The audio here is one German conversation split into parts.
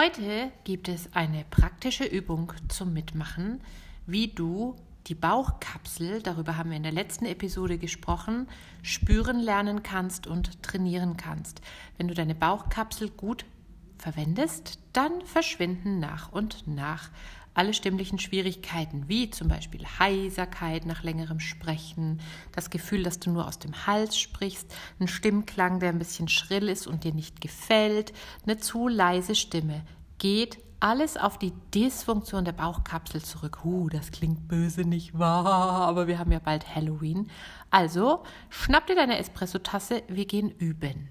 Heute gibt es eine praktische Übung zum Mitmachen, wie du die Bauchkapsel, darüber haben wir in der letzten Episode gesprochen, spüren lernen kannst und trainieren kannst. Wenn du deine Bauchkapsel gut verwendest, dann verschwinden nach und nach alle stimmlichen Schwierigkeiten, wie zum Beispiel Heiserkeit nach längerem Sprechen, das Gefühl, dass du nur aus dem Hals sprichst, ein Stimmklang, der ein bisschen schrill ist und dir nicht gefällt, eine zu leise Stimme, geht alles auf die Dysfunktion der Bauchkapsel zurück. Huh, das klingt böse, nicht wahr? Aber wir haben ja bald Halloween. Also, schnapp dir deine Espresso-Tasse, wir gehen üben.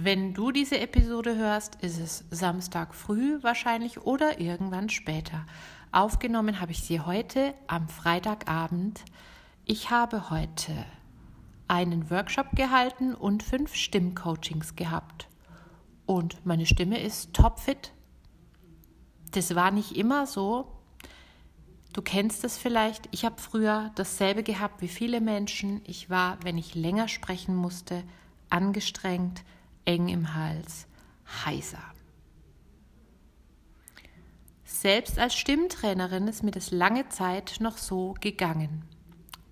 Wenn du diese Episode hörst, ist es Samstag früh wahrscheinlich oder irgendwann später. Aufgenommen habe ich sie heute am Freitagabend. Ich habe heute einen Workshop gehalten und fünf Stimmcoachings gehabt. Und meine Stimme ist topfit. Das war nicht immer so. Du kennst es vielleicht. Ich habe früher dasselbe gehabt wie viele Menschen. Ich war, wenn ich länger sprechen musste, angestrengt, eng im Hals, heiser. Selbst als Stimmtrainerin ist mir das lange Zeit noch so gegangen,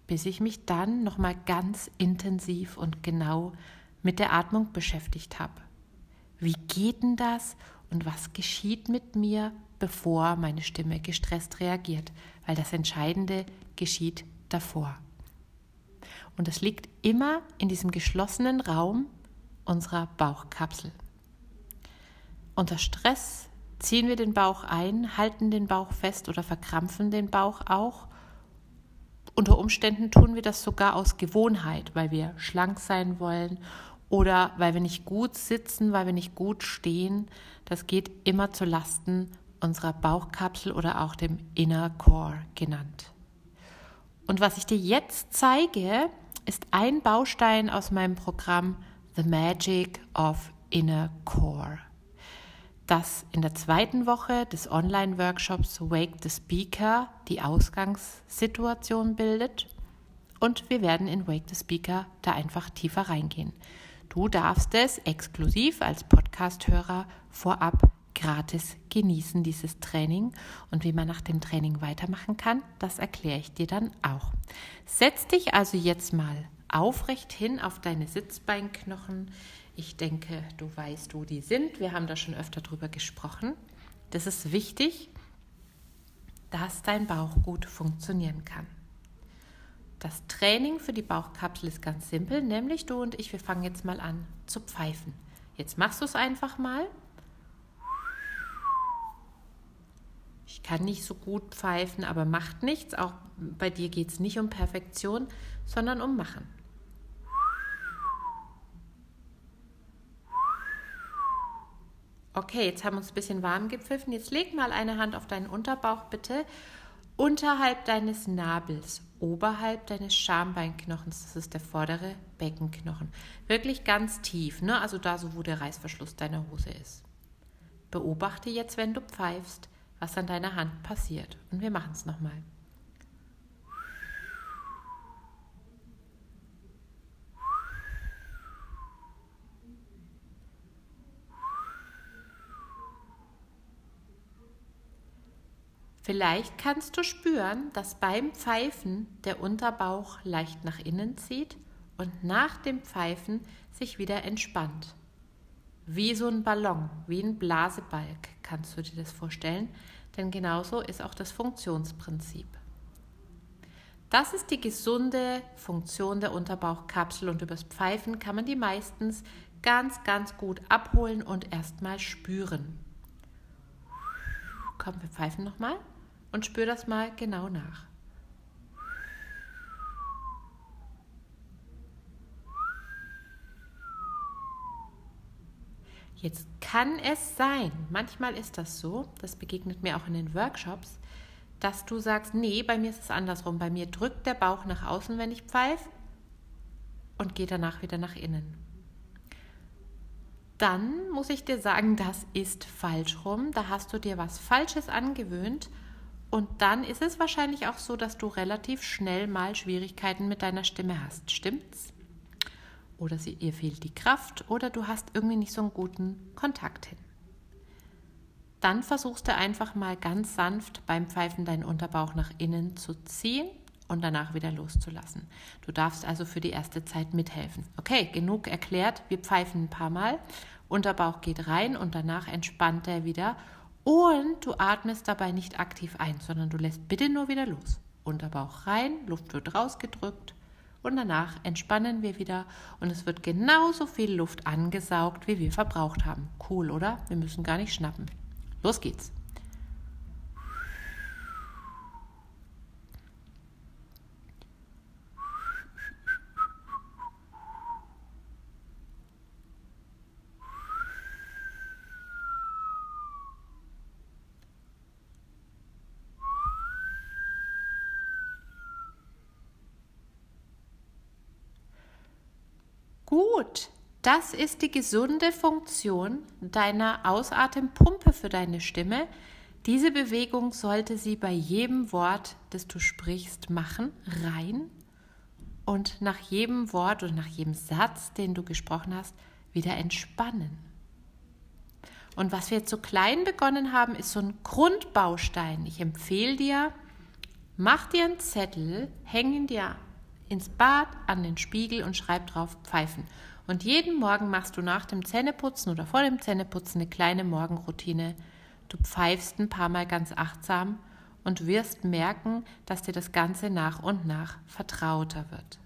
bis ich mich dann noch mal ganz intensiv und genau mit der Atmung beschäftigt habe. Wie geht denn das und was geschieht mit mir, bevor meine Stimme gestresst reagiert? Weil das Entscheidende geschieht davor. Und das liegt immer in diesem geschlossenen Raum, unserer Bauchkapsel. Unter Stress ziehen wir den Bauch ein, halten den Bauch fest oder verkrampfen den Bauch auch. Unter Umständen tun wir das sogar aus Gewohnheit, weil wir schlank sein wollen oder weil wir nicht gut sitzen, weil wir nicht gut stehen. Das geht immer zu Lasten unserer Bauchkapsel oder auch dem Inner Core genannt. Und was ich dir jetzt zeige, ist ein Baustein aus meinem Programm The Magic of Inner Core, das in der zweiten Woche des Online-Workshops Wake the Speaker die Ausgangssituation bildet. Und wir werden in Wake the Speaker da einfach tiefer reingehen. Du darfst es exklusiv als Podcast-Hörer vorab gratis genießen, dieses Training. Und wie man nach dem Training weitermachen kann, das erkläre ich dir dann auch. Setz dich also jetzt mal aufrecht hin auf deine Sitzbeinknochen. Ich denke, du weißt, wo die sind. Wir haben da schon öfter drüber gesprochen. Das ist wichtig, dass dein Bauch gut funktionieren kann. Das Training für die Bauchkapsel ist ganz simpel, nämlich du und ich, wir fangen jetzt mal an zu pfeifen. Jetzt machst du es einfach mal. Ich kann nicht so gut pfeifen, aber macht nichts. Auch bei dir geht es nicht um Perfektion, sondern um Machen. Okay, jetzt haben wir uns ein bisschen warm gepfiffen. Jetzt leg mal eine Hand auf deinen Unterbauch bitte. Unterhalb deines Nabels, oberhalb deines Schambeinknochens, das ist der vordere Beckenknochen. Wirklich ganz tief, ne? also da so, wo der Reißverschluss deiner Hose ist. Beobachte jetzt, wenn du pfeifst, was an deiner Hand passiert. Und wir machen es nochmal. Vielleicht kannst du spüren, dass beim Pfeifen der Unterbauch leicht nach innen zieht und nach dem Pfeifen sich wieder entspannt. Wie so ein Ballon, wie ein Blasebalg kannst du dir das vorstellen, denn genauso ist auch das Funktionsprinzip. Das ist die gesunde Funktion der Unterbauchkapsel und übers Pfeifen kann man die meistens ganz, ganz gut abholen und erstmal spüren. Komm, wir pfeifen nochmal und spür das mal genau nach. Jetzt kann es sein, manchmal ist das so, das begegnet mir auch in den Workshops, dass du sagst, nee, bei mir ist es andersrum. Bei mir drückt der Bauch nach außen, wenn ich pfeife und geht danach wieder nach innen. Dann muss ich dir sagen, das ist falsch rum. Da hast du dir was Falsches angewöhnt. Und dann ist es wahrscheinlich auch so, dass du relativ schnell mal Schwierigkeiten mit deiner Stimme hast. Stimmt's? Oder sie, ihr fehlt die Kraft oder du hast irgendwie nicht so einen guten Kontakt hin. Dann versuchst du einfach mal ganz sanft beim Pfeifen deinen Unterbauch nach innen zu ziehen und danach wieder loszulassen. Du darfst also für die erste Zeit mithelfen. Okay, genug erklärt. Wir pfeifen ein paar Mal. Unterbauch geht rein und danach entspannt er wieder. Und du atmest dabei nicht aktiv ein, sondern du lässt bitte nur wieder los. Unterbauch rein, Luft wird rausgedrückt und danach entspannen wir wieder und es wird genauso viel Luft angesaugt, wie wir verbraucht haben. Cool, oder? Wir müssen gar nicht schnappen. Los geht's. Gut, das ist die gesunde Funktion deiner Ausatempumpe für deine Stimme. Diese Bewegung sollte sie bei jedem Wort, das du sprichst, machen, rein und nach jedem Wort oder nach jedem Satz, den du gesprochen hast, wieder entspannen. Und was wir jetzt so klein begonnen haben, ist so ein Grundbaustein. Ich empfehle dir, mach dir einen Zettel, häng ihn dir ins Bad, an den Spiegel und schreib drauf Pfeifen. Und jeden Morgen machst du nach dem Zähneputzen oder vor dem Zähneputzen eine kleine Morgenroutine. Du pfeifst ein paar Mal ganz achtsam und wirst merken, dass dir das Ganze nach und nach vertrauter wird.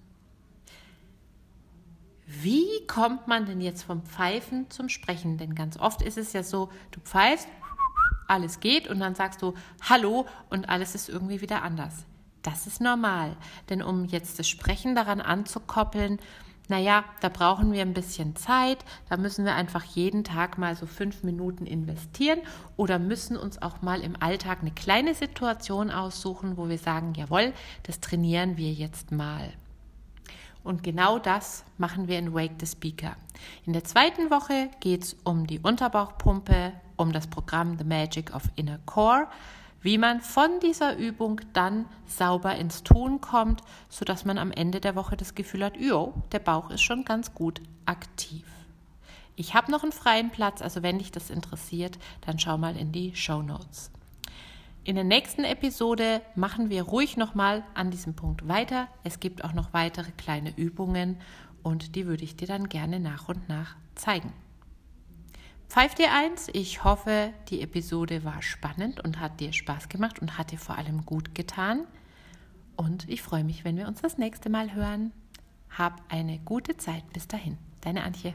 Wie kommt man denn jetzt vom Pfeifen zum Sprechen? Denn ganz oft ist es ja so, du pfeifst, alles geht und dann sagst du Hallo und alles ist irgendwie wieder anders. Das ist normal, denn um jetzt das Sprechen daran anzukoppeln, naja, da brauchen wir ein bisschen Zeit, da müssen wir einfach jeden Tag mal so fünf Minuten investieren oder müssen uns auch mal im Alltag eine kleine Situation aussuchen, wo wir sagen, jawohl, das trainieren wir jetzt mal. Und genau das machen wir in Wake the Speaker. In der zweiten Woche geht es um die Unterbauchpumpe, um das Programm The Magic of Inner Core wie man von dieser Übung dann sauber ins Tun kommt, sodass man am Ende der Woche das Gefühl hat, jo, der Bauch ist schon ganz gut aktiv. Ich habe noch einen freien Platz, also wenn dich das interessiert, dann schau mal in die Show Notes. In der nächsten Episode machen wir ruhig nochmal an diesem Punkt weiter. Es gibt auch noch weitere kleine Übungen und die würde ich dir dann gerne nach und nach zeigen. Pfeif dir eins. Ich hoffe, die Episode war spannend und hat dir Spaß gemacht und hat dir vor allem gut getan. Und ich freue mich, wenn wir uns das nächste Mal hören. Hab eine gute Zeit. Bis dahin. Deine Antje.